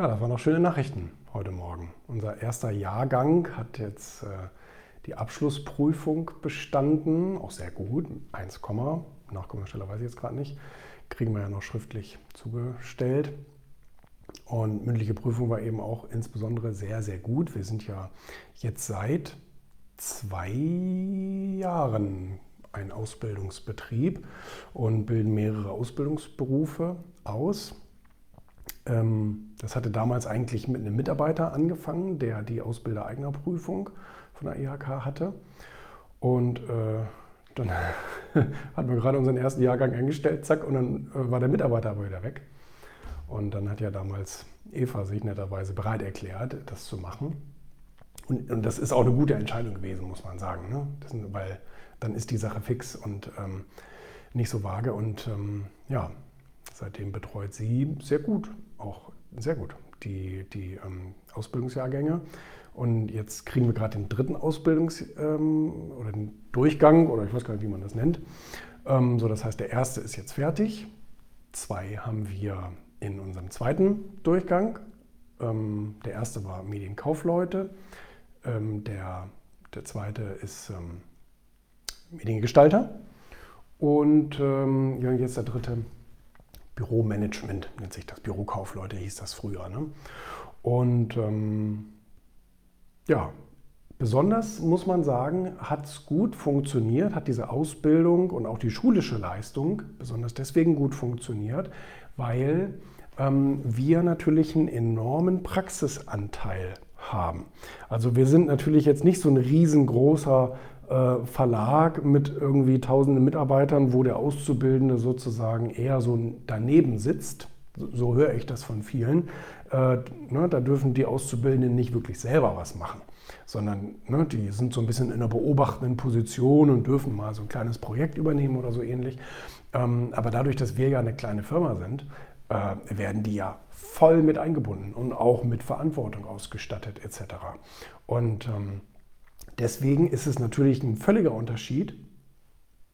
Ja, das waren noch schöne Nachrichten heute Morgen. Unser erster Jahrgang hat jetzt äh, die Abschlussprüfung bestanden, auch sehr gut, 1, Nachkommastelle weiß ich jetzt gerade nicht, kriegen wir ja noch schriftlich zugestellt. Und mündliche Prüfung war eben auch insbesondere sehr, sehr gut. Wir sind ja jetzt seit zwei Jahren ein Ausbildungsbetrieb und bilden mehrere Ausbildungsberufe aus. Ähm, das hatte damals eigentlich mit einem Mitarbeiter angefangen, der die Ausbildereignerprüfung von der IHK hatte. Und äh, dann hatten wir gerade unseren ersten Jahrgang eingestellt, zack, und dann äh, war der Mitarbeiter aber wieder weg. Und dann hat ja damals Eva sich netterweise bereit erklärt, das zu machen. Und, und das ist auch eine gute Entscheidung gewesen, muss man sagen. Ne? Das, weil dann ist die Sache fix und ähm, nicht so vage. Und ähm, ja, seitdem betreut sie sehr gut, auch sehr gut, die, die ähm, Ausbildungsjahrgänge. Und jetzt kriegen wir gerade den dritten Ausbildungs- ähm, oder den Durchgang, oder ich weiß gar nicht, wie man das nennt. Ähm, so, das heißt, der erste ist jetzt fertig. Zwei haben wir in unserem zweiten Durchgang. Ähm, der erste war Medienkaufleute. Ähm, der, der zweite ist ähm, Mediengestalter. Und jetzt der dritte Büromanagement nennt sich das. Bürokaufleute hieß das früher. Ne? Und ähm, ja, besonders muss man sagen, hat es gut funktioniert, hat diese Ausbildung und auch die schulische Leistung besonders deswegen gut funktioniert, weil ähm, wir natürlich einen enormen Praxisanteil haben. Also wir sind natürlich jetzt nicht so ein riesengroßer Verlag mit irgendwie tausenden Mitarbeitern, wo der Auszubildende sozusagen eher so daneben sitzt. So höre ich das von vielen. Äh, ne, da dürfen die Auszubildenden nicht wirklich selber was machen, sondern ne, die sind so ein bisschen in einer beobachtenden Position und dürfen mal so ein kleines Projekt übernehmen oder so ähnlich. Ähm, aber dadurch, dass wir ja eine kleine Firma sind, äh, werden die ja voll mit eingebunden und auch mit Verantwortung ausgestattet etc. Und ähm, deswegen ist es natürlich ein völliger Unterschied.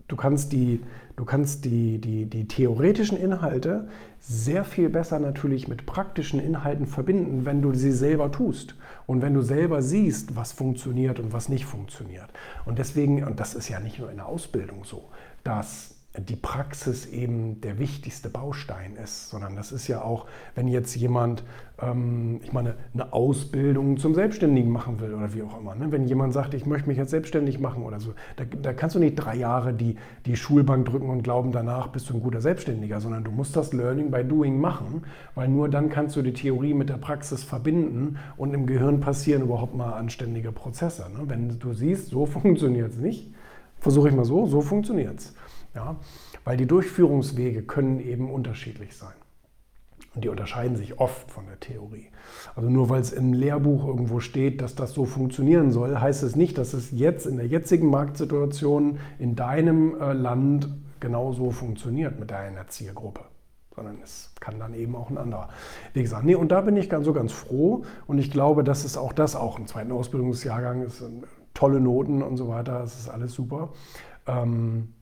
Du kannst die, du kannst die, die, die theoretischen Inhalte sehr viel besser natürlich mit praktischen Inhalten verbinden, wenn du sie selber tust und wenn du selber siehst, was funktioniert und was nicht funktioniert. Und deswegen, und das ist ja nicht nur in der Ausbildung so, dass die Praxis eben der wichtigste Baustein ist, sondern das ist ja auch, wenn jetzt jemand, ähm, ich meine, eine Ausbildung zum Selbstständigen machen will oder wie auch immer. Ne? Wenn jemand sagt, ich möchte mich jetzt selbstständig machen oder so, da, da, kannst du nicht drei Jahre die, die Schulbank drücken und glauben, danach bist du ein guter Selbstständiger, sondern du musst das Learning by Doing machen, weil nur dann kannst du die Theorie mit der Praxis verbinden und im Gehirn passieren überhaupt mal anständige Prozesse. Ne? Wenn du siehst, so funktioniert es nicht, versuche ich mal so, so funktioniert es. Ja? Weil die Durchführungswege können eben unterschiedlich sein. Und die unterscheiden sich oft von der Theorie. Also nur weil es im Lehrbuch irgendwo steht, dass das so funktionieren soll, heißt es nicht, dass es jetzt in der jetzigen Marktsituation in deinem äh, Land genauso funktioniert mit deiner Zielgruppe. Sondern es kann dann eben auch ein anderer Weg sein. Nee, und da bin ich ganz, so ganz froh. Und ich glaube, dass es auch das auch im zweiten Ausbildungsjahrgang ist. Tolle Noten und so weiter. Das ist alles super. Ähm,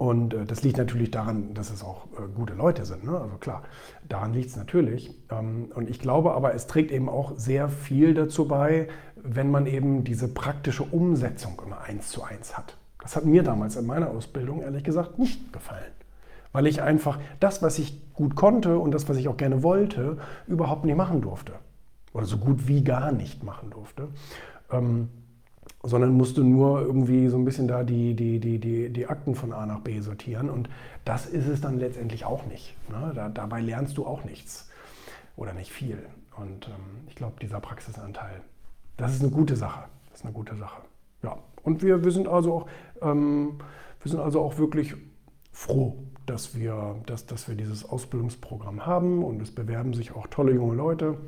und äh, das liegt natürlich daran, dass es auch äh, gute Leute sind. Ne? Also klar, daran liegt es natürlich. Ähm, und ich glaube aber, es trägt eben auch sehr viel dazu bei, wenn man eben diese praktische Umsetzung immer eins zu eins hat. Das hat mir damals in meiner Ausbildung ehrlich gesagt nicht gefallen. Weil ich einfach das, was ich gut konnte und das, was ich auch gerne wollte, überhaupt nicht machen durfte. Oder so gut wie gar nicht machen durfte. Ähm, sondern musste nur irgendwie so ein bisschen da die, die, die, die, die Akten von A nach B sortieren. Und das ist es dann letztendlich auch nicht. Ne? Da, dabei lernst du auch nichts oder nicht viel. Und ähm, ich glaube, dieser Praxisanteil, das ist eine gute Sache. Das ist eine gute Sache. Ja, und wir, wir, sind, also auch, ähm, wir sind also auch wirklich froh, dass wir, dass, dass wir dieses Ausbildungsprogramm haben und es bewerben sich auch tolle junge Leute.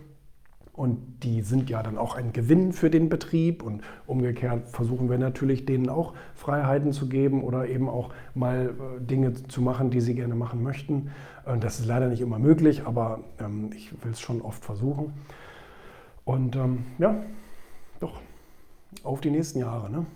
Und die sind ja dann auch ein Gewinn für den Betrieb. Und umgekehrt versuchen wir natürlich denen auch Freiheiten zu geben oder eben auch mal äh, Dinge zu machen, die sie gerne machen möchten. Das ist leider nicht immer möglich, aber ähm, ich will es schon oft versuchen. Und ähm, ja, doch, auf die nächsten Jahre. Ne?